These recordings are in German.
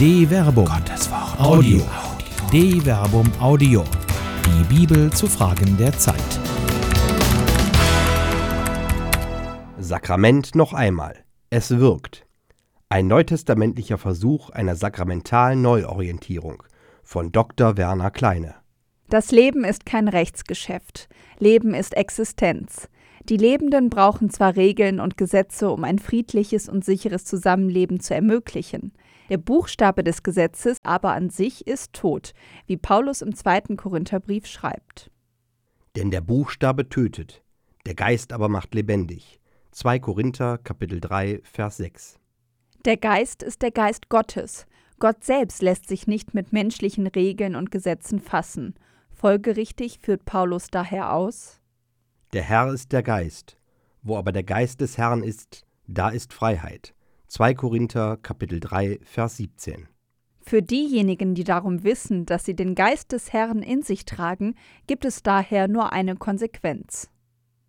De Verbum. Gottes Wort. Audio. De Verbum Audio. Die Bibel zu Fragen der Zeit. Sakrament noch einmal. Es wirkt. Ein neutestamentlicher Versuch einer sakramentalen Neuorientierung von Dr. Werner Kleine. Das Leben ist kein Rechtsgeschäft. Leben ist Existenz. Die Lebenden brauchen zwar Regeln und Gesetze, um ein friedliches und sicheres Zusammenleben zu ermöglichen. Der Buchstabe des Gesetzes aber an sich ist tot, wie Paulus im zweiten Korintherbrief schreibt. Denn der Buchstabe tötet, der Geist aber macht lebendig. 2 Korinther Kapitel 3 Vers 6. Der Geist ist der Geist Gottes. Gott selbst lässt sich nicht mit menschlichen Regeln und Gesetzen fassen. Folgerichtig führt Paulus daher aus der Herr ist der Geist. Wo aber der Geist des Herrn ist, da ist Freiheit. 2 Korinther Kapitel 3 Vers 17. Für diejenigen, die darum wissen, dass sie den Geist des Herrn in sich tragen, gibt es daher nur eine Konsequenz.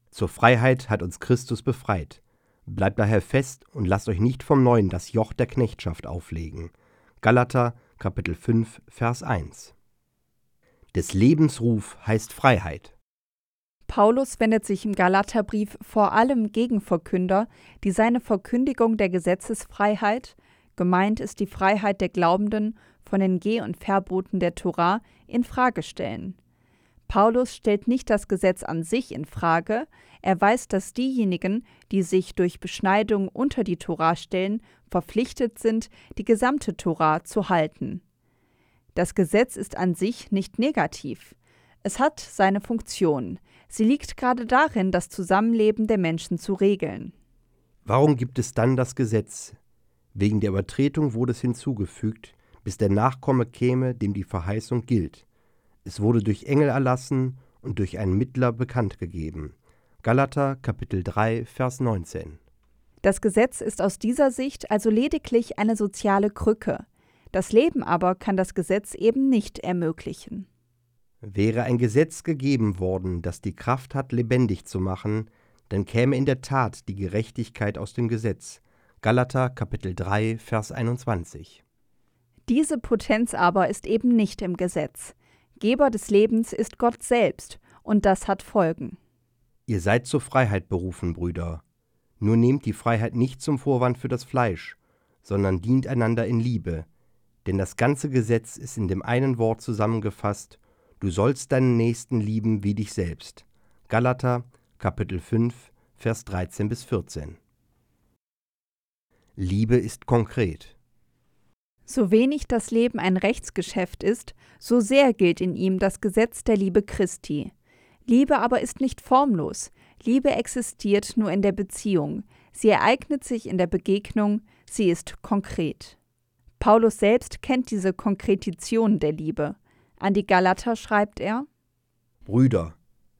Zur Freiheit hat uns Christus befreit. Bleibt daher fest und lasst euch nicht vom Neuen das Joch der Knechtschaft auflegen. Galater Kapitel 5 Vers 1. Des Lebens Ruf heißt Freiheit. Paulus wendet sich im Galaterbrief vor allem gegen Verkünder, die seine Verkündigung der Gesetzesfreiheit, gemeint ist die Freiheit der Glaubenden von den Geh- und Verboten der Tora, in Frage stellen. Paulus stellt nicht das Gesetz an sich in Frage, er weiß, dass diejenigen, die sich durch Beschneidung unter die Tora stellen, verpflichtet sind, die gesamte Tora zu halten. Das Gesetz ist an sich nicht negativ. Es hat seine Funktion. Sie liegt gerade darin, das Zusammenleben der Menschen zu regeln. Warum gibt es dann das Gesetz? Wegen der Übertretung wurde es hinzugefügt, bis der Nachkomme käme, dem die Verheißung gilt. Es wurde durch Engel erlassen und durch einen Mittler bekannt gegeben. Galater Kapitel 3 Vers 19. Das Gesetz ist aus dieser Sicht also lediglich eine soziale Krücke. Das Leben aber kann das Gesetz eben nicht ermöglichen. Wäre ein Gesetz gegeben worden, das die Kraft hat, lebendig zu machen, dann käme in der Tat die Gerechtigkeit aus dem Gesetz. Galater Kapitel 3 Vers 21. Diese Potenz aber ist eben nicht im Gesetz. Geber des Lebens ist Gott selbst, und das hat Folgen. Ihr seid zur Freiheit berufen, Brüder. Nur nehmt die Freiheit nicht zum Vorwand für das Fleisch, sondern dient einander in Liebe. Denn das ganze Gesetz ist in dem einen Wort zusammengefasst, Du sollst deinen Nächsten lieben wie dich selbst. Galater, Kapitel 5, Vers 13 bis 14. Liebe ist konkret. So wenig das Leben ein Rechtsgeschäft ist, so sehr gilt in ihm das Gesetz der Liebe Christi. Liebe aber ist nicht formlos, Liebe existiert nur in der Beziehung, sie ereignet sich in der Begegnung, sie ist konkret. Paulus selbst kennt diese Konkretion der Liebe. An die Galater schreibt er: Brüder,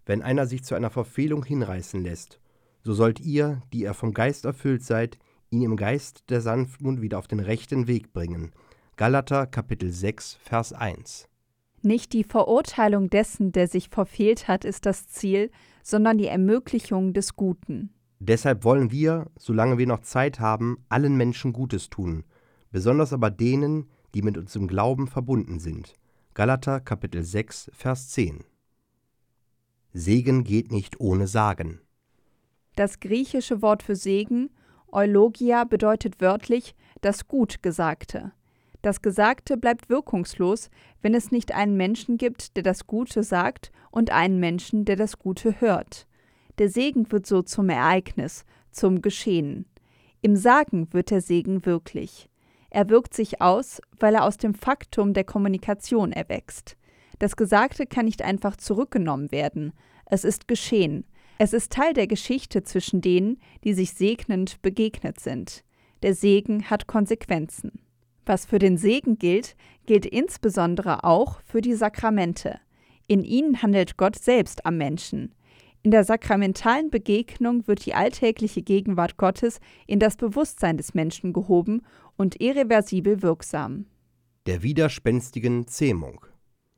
wenn einer sich zu einer Verfehlung hinreißen lässt, so sollt ihr, die ihr vom Geist erfüllt seid, ihn im Geist der Sanftmut wieder auf den rechten Weg bringen. Galater Kapitel 6 Vers 1. Nicht die Verurteilung dessen, der sich verfehlt hat, ist das Ziel, sondern die Ermöglichung des Guten. Deshalb wollen wir, solange wir noch Zeit haben, allen Menschen Gutes tun, besonders aber denen, die mit uns im Glauben verbunden sind. Galater Kapitel 6, Vers 10. Segen geht nicht ohne Sagen. Das griechische Wort für Segen, Eulogia, bedeutet wörtlich das Gutgesagte. Das Gesagte bleibt wirkungslos, wenn es nicht einen Menschen gibt, der das Gute sagt, und einen Menschen, der das Gute hört. Der Segen wird so zum Ereignis, zum Geschehen. Im Sagen wird der Segen wirklich. Er wirkt sich aus, weil er aus dem Faktum der Kommunikation erwächst. Das Gesagte kann nicht einfach zurückgenommen werden. Es ist geschehen. Es ist Teil der Geschichte zwischen denen, die sich segnend begegnet sind. Der Segen hat Konsequenzen. Was für den Segen gilt, gilt insbesondere auch für die Sakramente. In ihnen handelt Gott selbst am Menschen. In der sakramentalen Begegnung wird die alltägliche Gegenwart Gottes in das Bewusstsein des Menschen gehoben und irreversibel wirksam. Der widerspenstigen Zähmung.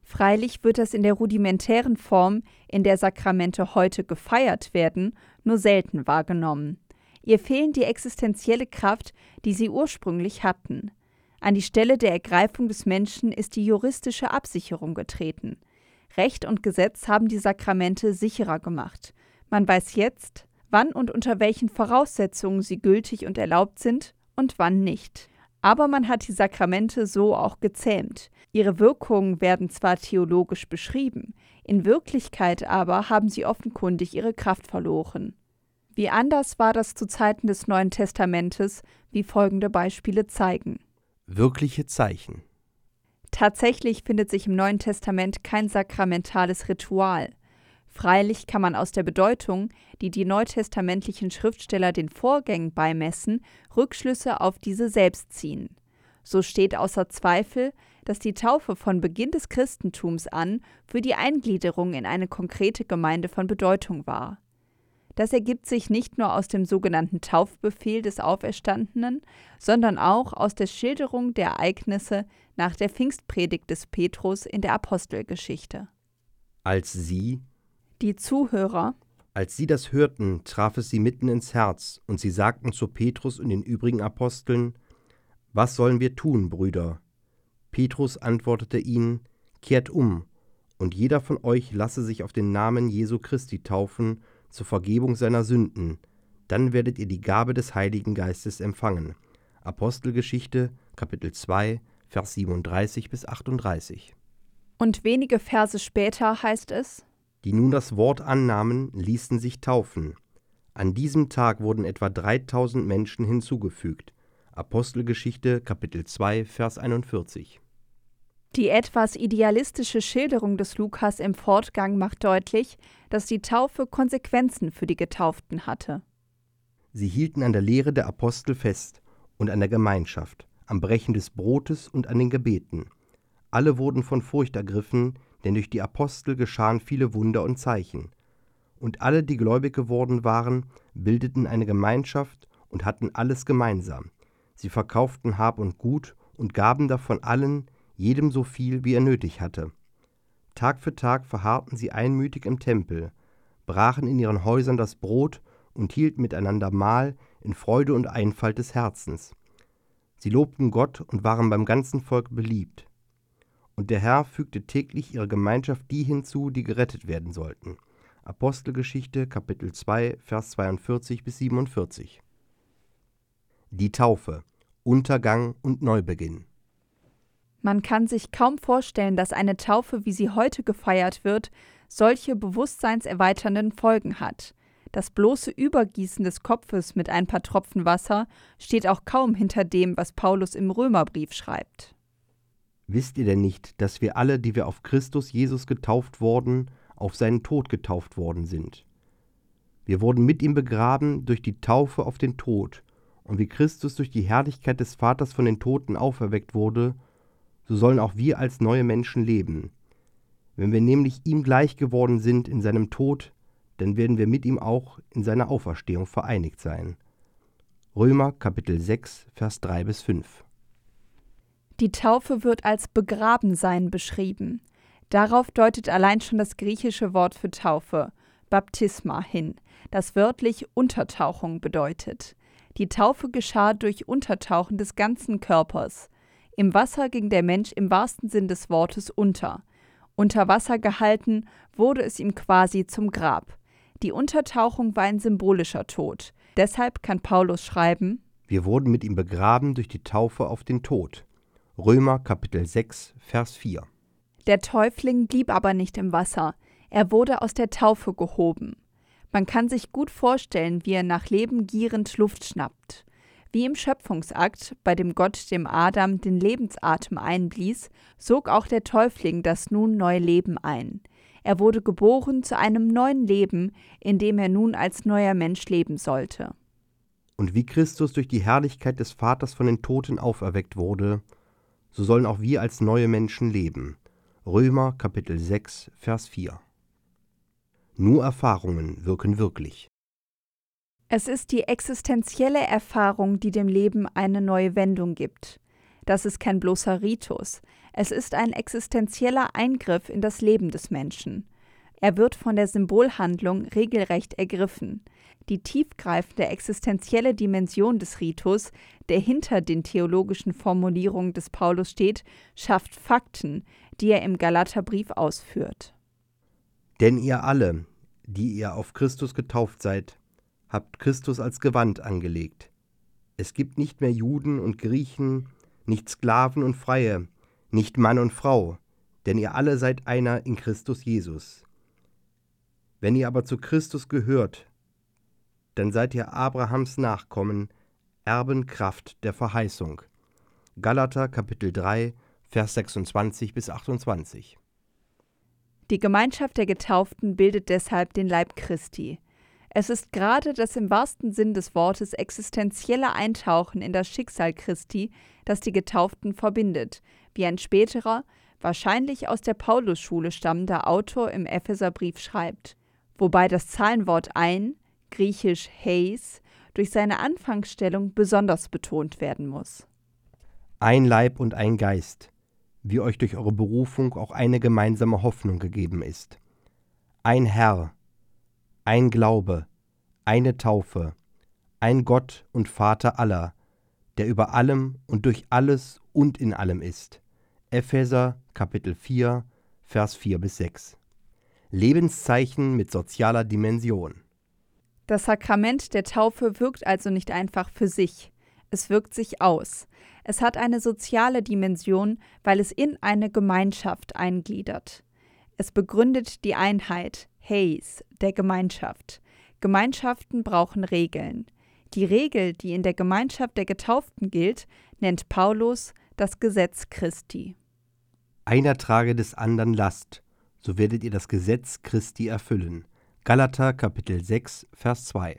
Freilich wird das in der rudimentären Form, in der Sakramente heute gefeiert werden, nur selten wahrgenommen. Ihr fehlen die existenzielle Kraft, die sie ursprünglich hatten. An die Stelle der Ergreifung des Menschen ist die juristische Absicherung getreten. Recht und Gesetz haben die Sakramente sicherer gemacht. Man weiß jetzt, wann und unter welchen Voraussetzungen sie gültig und erlaubt sind und wann nicht. Aber man hat die Sakramente so auch gezähmt. Ihre Wirkungen werden zwar theologisch beschrieben, in Wirklichkeit aber haben sie offenkundig ihre Kraft verloren. Wie anders war das zu Zeiten des Neuen Testamentes, wie folgende Beispiele zeigen. Wirkliche Zeichen. Tatsächlich findet sich im Neuen Testament kein sakramentales Ritual. Freilich kann man aus der Bedeutung, die die neutestamentlichen Schriftsteller den Vorgängen beimessen, Rückschlüsse auf diese selbst ziehen. So steht außer Zweifel, dass die Taufe von Beginn des Christentums an für die Eingliederung in eine konkrete Gemeinde von Bedeutung war. Das ergibt sich nicht nur aus dem sogenannten Taufbefehl des Auferstandenen, sondern auch aus der Schilderung der Ereignisse nach der Pfingstpredigt des Petrus in der Apostelgeschichte. Als sie, die Zuhörer, als sie das hörten, traf es sie mitten ins Herz, und sie sagten zu Petrus und den übrigen Aposteln, Was sollen wir tun, Brüder? Petrus antwortete ihnen, Kehrt um, und jeder von euch lasse sich auf den Namen Jesu Christi taufen, zur Vergebung seiner Sünden, dann werdet ihr die Gabe des Heiligen Geistes empfangen. Apostelgeschichte, Kapitel 2, Vers 37 bis 38. Und wenige Verse später heißt es: Die nun das Wort annahmen, ließen sich taufen. An diesem Tag wurden etwa 3000 Menschen hinzugefügt. Apostelgeschichte, Kapitel 2, Vers 41. Die etwas idealistische Schilderung des Lukas im Fortgang macht deutlich, dass die Taufe Konsequenzen für die Getauften hatte. Sie hielten an der Lehre der Apostel fest und an der Gemeinschaft, am Brechen des Brotes und an den Gebeten. Alle wurden von Furcht ergriffen, denn durch die Apostel geschahen viele Wunder und Zeichen. Und alle, die gläubig geworden waren, bildeten eine Gemeinschaft und hatten alles gemeinsam. Sie verkauften Hab und Gut und gaben davon allen, jedem so viel, wie er nötig hatte. Tag für Tag verharrten sie einmütig im Tempel, brachen in ihren Häusern das Brot und hielten miteinander Mahl in Freude und Einfalt des Herzens. Sie lobten Gott und waren beim ganzen Volk beliebt. Und der Herr fügte täglich ihrer Gemeinschaft die hinzu, die gerettet werden sollten. Apostelgeschichte Kapitel 2 Vers 42 bis 47. Die Taufe Untergang und Neubeginn man kann sich kaum vorstellen, dass eine Taufe, wie sie heute gefeiert wird, solche bewusstseinserweiternden Folgen hat. Das bloße Übergießen des Kopfes mit ein paar Tropfen Wasser steht auch kaum hinter dem, was Paulus im Römerbrief schreibt. Wisst ihr denn nicht, dass wir alle, die wir auf Christus Jesus getauft wurden, auf seinen Tod getauft worden sind? Wir wurden mit ihm begraben durch die Taufe auf den Tod, und wie Christus durch die Herrlichkeit des Vaters von den Toten auferweckt wurde, so sollen auch wir als neue Menschen leben. Wenn wir nämlich ihm gleich geworden sind in seinem Tod, dann werden wir mit ihm auch in seiner Auferstehung vereinigt sein. Römer Kapitel 6, Vers 3 bis 5. Die Taufe wird als Begrabensein beschrieben. Darauf deutet allein schon das griechische Wort für Taufe, Baptisma, hin, das wörtlich Untertauchung bedeutet. Die Taufe geschah durch Untertauchen des ganzen Körpers. Im Wasser ging der Mensch im wahrsten Sinn des Wortes unter. Unter Wasser gehalten wurde es ihm quasi zum Grab. Die Untertauchung war ein symbolischer Tod. Deshalb kann Paulus schreiben: Wir wurden mit ihm begraben durch die Taufe auf den Tod. Römer Kapitel 6, Vers 4. Der Täufling blieb aber nicht im Wasser. Er wurde aus der Taufe gehoben. Man kann sich gut vorstellen, wie er nach Leben gierend Luft schnappt. Wie im Schöpfungsakt, bei dem Gott dem Adam den Lebensatem einblies, sog auch der Täufling das nun neue Leben ein. Er wurde geboren zu einem neuen Leben, in dem er nun als neuer Mensch leben sollte. Und wie Christus durch die Herrlichkeit des Vaters von den Toten auferweckt wurde, so sollen auch wir als neue Menschen leben. Römer Kapitel 6, Vers 4. Nur Erfahrungen wirken wirklich. Es ist die existenzielle Erfahrung, die dem Leben eine neue Wendung gibt. Das ist kein bloßer Ritus, es ist ein existenzieller Eingriff in das Leben des Menschen. Er wird von der Symbolhandlung regelrecht ergriffen. Die tiefgreifende existenzielle Dimension des Ritus, der hinter den theologischen Formulierungen des Paulus steht, schafft Fakten, die er im Galaterbrief ausführt. Denn ihr alle, die ihr auf Christus getauft seid, habt Christus als Gewand angelegt. Es gibt nicht mehr Juden und Griechen, nicht Sklaven und Freie, nicht Mann und Frau, denn ihr alle seid einer in Christus Jesus. Wenn ihr aber zu Christus gehört, dann seid ihr Abrahams Nachkommen, Erbenkraft der Verheißung. Galater Kapitel 3, Vers 26 bis 28. Die Gemeinschaft der Getauften bildet deshalb den Leib Christi. Es ist gerade das im wahrsten Sinn des Wortes existenzielle Eintauchen in das Schicksal Christi, das die Getauften verbindet, wie ein späterer, wahrscheinlich aus der Paulusschule stammender Autor im Epheserbrief schreibt, wobei das Zahlenwort ein, griechisch heis, durch seine Anfangsstellung besonders betont werden muss. Ein Leib und ein Geist, wie euch durch eure Berufung auch eine gemeinsame Hoffnung gegeben ist. Ein Herr, ein Glaube, eine Taufe, ein Gott und Vater aller, der über allem und durch alles und in allem ist. Epheser Kapitel 4, Vers 4 bis 6. Lebenszeichen mit sozialer Dimension. Das Sakrament der Taufe wirkt also nicht einfach für sich, es wirkt sich aus. Es hat eine soziale Dimension, weil es in eine Gemeinschaft eingliedert. Es begründet die Einheit, Hays, der Gemeinschaft. Gemeinschaften brauchen Regeln. Die Regel, die in der Gemeinschaft der Getauften gilt, nennt Paulus das Gesetz Christi. Einer trage des anderen Last, so werdet ihr das Gesetz Christi erfüllen. Galater Kapitel 6, Vers 2.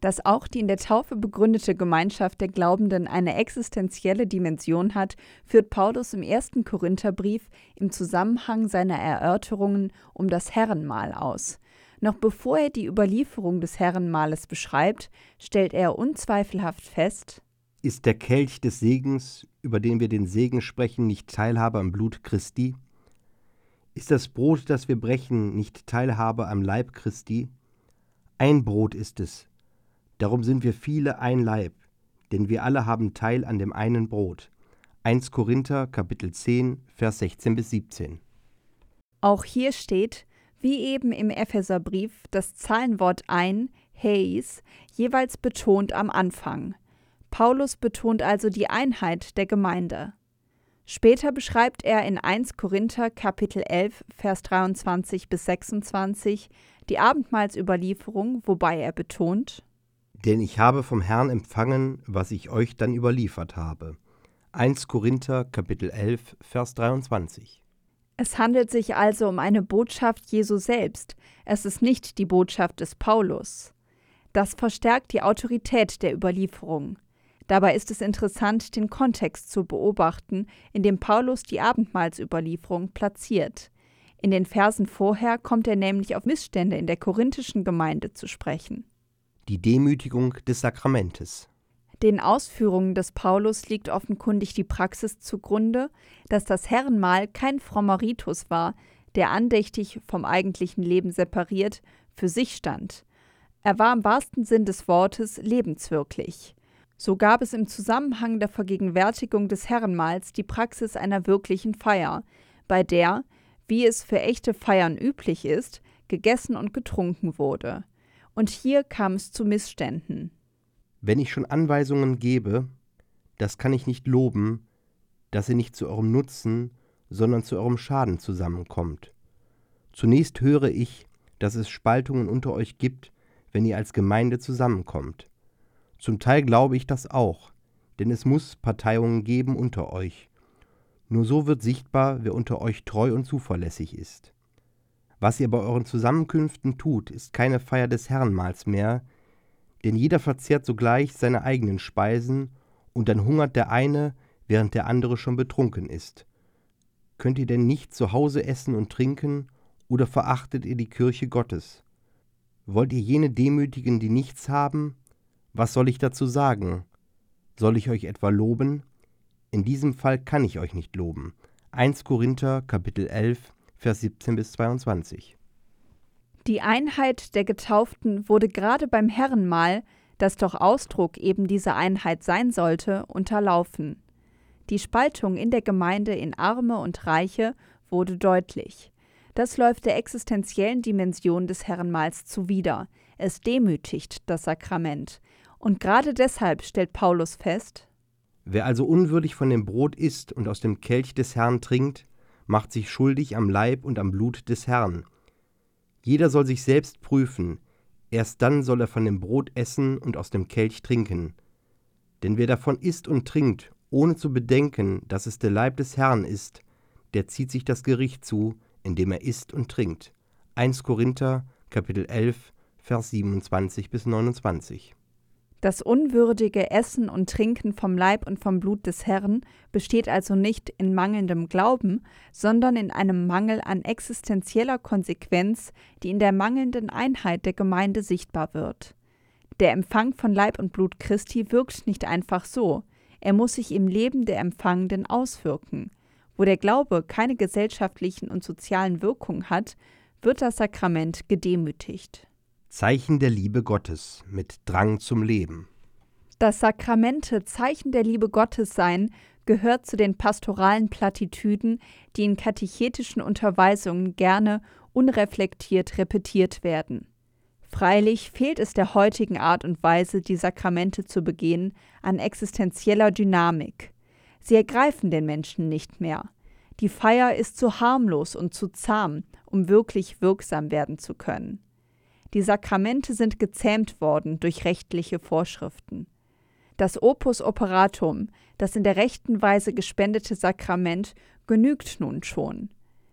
Dass auch die in der Taufe begründete Gemeinschaft der Glaubenden eine existenzielle Dimension hat, führt Paulus im ersten Korintherbrief im Zusammenhang seiner Erörterungen um das Herrenmahl aus. Noch bevor er die Überlieferung des Herrenmahles beschreibt, stellt er unzweifelhaft fest, ist der Kelch des Segens, über den wir den Segen sprechen, nicht Teilhabe am Blut Christi? Ist das Brot, das wir brechen, nicht Teilhabe am Leib Christi? Ein Brot ist es. Darum sind wir viele ein Leib, denn wir alle haben Teil an dem einen Brot. 1 Korinther Kapitel 10 Vers 16 bis 17. Auch hier steht, wie eben im Epheserbrief, das Zahlenwort ein, Heis, jeweils betont am Anfang. Paulus betont also die Einheit der Gemeinde. Später beschreibt er in 1 Korinther Kapitel 11 Vers 23 bis 26 die Abendmahlsüberlieferung, wobei er betont: Denn ich habe vom Herrn empfangen, was ich euch dann überliefert habe. 1 Korinther Kapitel 11 Vers 23. Es handelt sich also um eine Botschaft Jesu selbst. Es ist nicht die Botschaft des Paulus. Das verstärkt die Autorität der Überlieferung. Dabei ist es interessant, den Kontext zu beobachten, in dem Paulus die Abendmahlsüberlieferung platziert. In den Versen vorher kommt er nämlich auf Missstände in der korinthischen Gemeinde zu sprechen. Die Demütigung des Sakramentes. Den Ausführungen des Paulus liegt offenkundig die Praxis zugrunde, dass das Herrenmahl kein frommer Ritus war, der andächtig vom eigentlichen Leben separiert für sich stand. Er war im wahrsten Sinn des Wortes lebenswirklich. So gab es im Zusammenhang der Vergegenwärtigung des Herrenmahls die Praxis einer wirklichen Feier, bei der, wie es für echte Feiern üblich ist, gegessen und getrunken wurde. Und hier kam es zu Missständen. Wenn ich schon Anweisungen gebe, das kann ich nicht loben, dass ihr nicht zu eurem Nutzen, sondern zu eurem Schaden zusammenkommt. Zunächst höre ich, dass es Spaltungen unter euch gibt, wenn ihr als Gemeinde zusammenkommt. Zum Teil glaube ich das auch, denn es muss Parteiungen geben unter euch. Nur so wird sichtbar, wer unter euch treu und zuverlässig ist. Was ihr bei euren Zusammenkünften tut, ist keine Feier des Herrenmahls mehr, denn jeder verzehrt sogleich seine eigenen Speisen, und dann hungert der eine, während der andere schon betrunken ist. Könnt ihr denn nicht zu Hause essen und trinken, oder verachtet ihr die Kirche Gottes? Wollt ihr jene demütigen, die nichts haben, was soll ich dazu sagen? Soll ich euch etwa loben? In diesem Fall kann ich euch nicht loben. 1 Korinther Kapitel 11 Vers 17 bis 22. Die Einheit der Getauften wurde gerade beim Herrenmahl, das doch Ausdruck eben dieser Einheit sein sollte, unterlaufen. Die Spaltung in der Gemeinde in Arme und Reiche wurde deutlich. Das läuft der existenziellen Dimension des Herrenmahls zuwider. Es demütigt das Sakrament. Und gerade deshalb stellt Paulus fest, Wer also unwürdig von dem Brot isst und aus dem Kelch des Herrn trinkt, macht sich schuldig am Leib und am Blut des Herrn. Jeder soll sich selbst prüfen, erst dann soll er von dem Brot essen und aus dem Kelch trinken. Denn wer davon isst und trinkt, ohne zu bedenken, dass es der Leib des Herrn ist, der zieht sich das Gericht zu, indem er isst und trinkt. 1 Korinther, Kapitel 11, Vers 27 bis 29. Das unwürdige Essen und Trinken vom Leib und vom Blut des Herrn besteht also nicht in mangelndem Glauben, sondern in einem Mangel an existenzieller Konsequenz, die in der mangelnden Einheit der Gemeinde sichtbar wird. Der Empfang von Leib und Blut Christi wirkt nicht einfach so, er muss sich im Leben der Empfangenden auswirken. Wo der Glaube keine gesellschaftlichen und sozialen Wirkungen hat, wird das Sakrament gedemütigt. Zeichen der Liebe Gottes mit Drang zum Leben. Das Sakramente Zeichen der Liebe Gottes sein gehört zu den pastoralen Plattitüden, die in katechetischen Unterweisungen gerne unreflektiert repetiert werden. Freilich fehlt es der heutigen Art und Weise, die Sakramente zu begehen, an existenzieller Dynamik. Sie ergreifen den Menschen nicht mehr. Die Feier ist zu harmlos und zu zahm, um wirklich wirksam werden zu können. Die Sakramente sind gezähmt worden durch rechtliche Vorschriften. Das Opus Operatum, das in der rechten Weise gespendete Sakrament, genügt nun schon.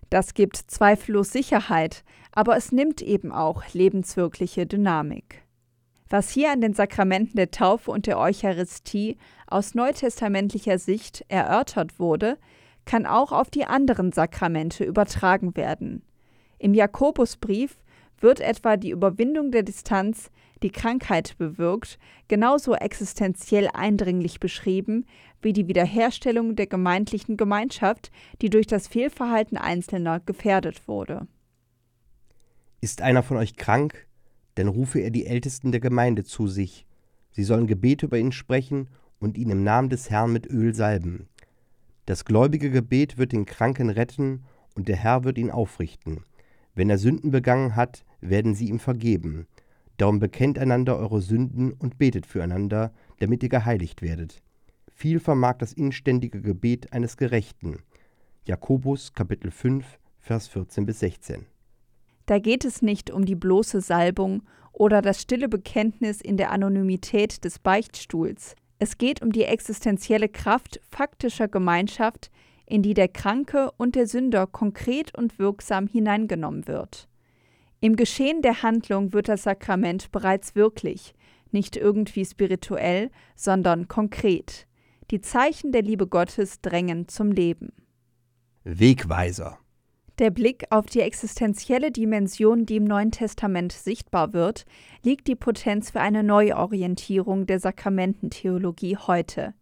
Das gibt zweifellos Sicherheit, aber es nimmt eben auch lebenswirkliche Dynamik. Was hier an den Sakramenten der Taufe und der Eucharistie aus neutestamentlicher Sicht erörtert wurde, kann auch auf die anderen Sakramente übertragen werden. Im Jakobusbrief wird etwa die Überwindung der Distanz, die Krankheit bewirkt, genauso existenziell eindringlich beschrieben wie die Wiederherstellung der gemeindlichen Gemeinschaft, die durch das Fehlverhalten Einzelner gefährdet wurde. Ist einer von euch krank, dann rufe er die Ältesten der Gemeinde zu sich. Sie sollen Gebet über ihn sprechen und ihn im Namen des Herrn mit Öl salben. Das gläubige Gebet wird den Kranken retten und der Herr wird ihn aufrichten. Wenn er Sünden begangen hat, werden sie ihm vergeben. Darum bekennt einander eure Sünden und betet füreinander, damit ihr geheiligt werdet. Viel vermag das inständige Gebet eines Gerechten. Jakobus Kapitel 5, Vers 14 bis 16. Da geht es nicht um die bloße Salbung oder das stille Bekenntnis in der Anonymität des Beichtstuhls. Es geht um die existenzielle Kraft faktischer Gemeinschaft, in die der Kranke und der Sünder konkret und wirksam hineingenommen wird. Im Geschehen der Handlung wird das Sakrament bereits wirklich, nicht irgendwie spirituell, sondern konkret. Die Zeichen der Liebe Gottes drängen zum Leben. Wegweiser. Der Blick auf die existenzielle Dimension, die im Neuen Testament sichtbar wird, liegt die Potenz für eine Neuorientierung der Sakramententheologie heute.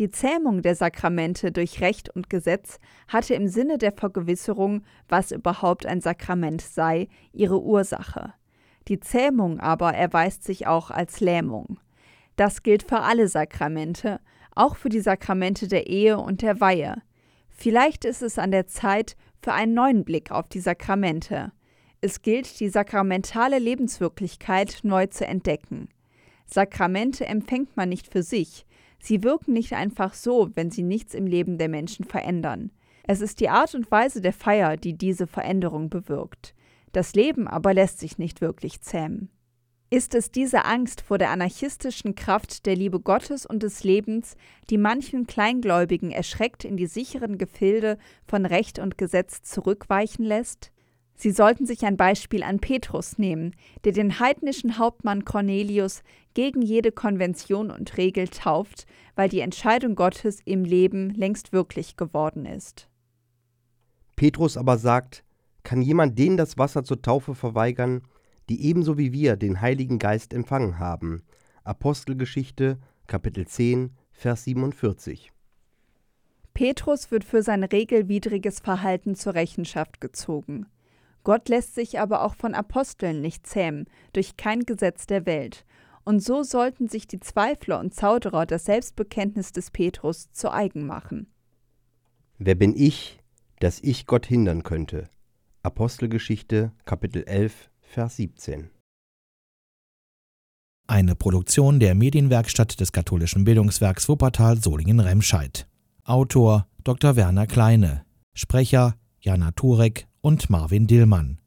Die Zähmung der Sakramente durch Recht und Gesetz hatte im Sinne der Vergewisserung, was überhaupt ein Sakrament sei, ihre Ursache. Die Zähmung aber erweist sich auch als Lähmung. Das gilt für alle Sakramente, auch für die Sakramente der Ehe und der Weihe. Vielleicht ist es an der Zeit für einen neuen Blick auf die Sakramente. Es gilt, die sakramentale Lebenswirklichkeit neu zu entdecken. Sakramente empfängt man nicht für sich, Sie wirken nicht einfach so, wenn sie nichts im Leben der Menschen verändern. Es ist die Art und Weise der Feier, die diese Veränderung bewirkt. Das Leben aber lässt sich nicht wirklich zähmen. Ist es diese Angst vor der anarchistischen Kraft der Liebe Gottes und des Lebens, die manchen Kleingläubigen erschreckt in die sicheren Gefilde von Recht und Gesetz zurückweichen lässt? Sie sollten sich ein Beispiel an Petrus nehmen, der den heidnischen Hauptmann Cornelius gegen jede Konvention und Regel tauft, weil die Entscheidung Gottes im Leben längst wirklich geworden ist. Petrus aber sagt, kann jemand denen das Wasser zur Taufe verweigern, die ebenso wie wir den Heiligen Geist empfangen haben? Apostelgeschichte, Kapitel 10, Vers 47. Petrus wird für sein regelwidriges Verhalten zur Rechenschaft gezogen. Gott lässt sich aber auch von Aposteln nicht zähmen, durch kein Gesetz der Welt. Und so sollten sich die Zweifler und Zauderer das Selbstbekenntnis des Petrus zu eigen machen. Wer bin ich, dass ich Gott hindern könnte? Apostelgeschichte, Kapitel 11, Vers 17. Eine Produktion der Medienwerkstatt des katholischen Bildungswerks Wuppertal Solingen-Remscheid. Autor Dr. Werner Kleine. Sprecher Jana Turek und Marvin Dillmann.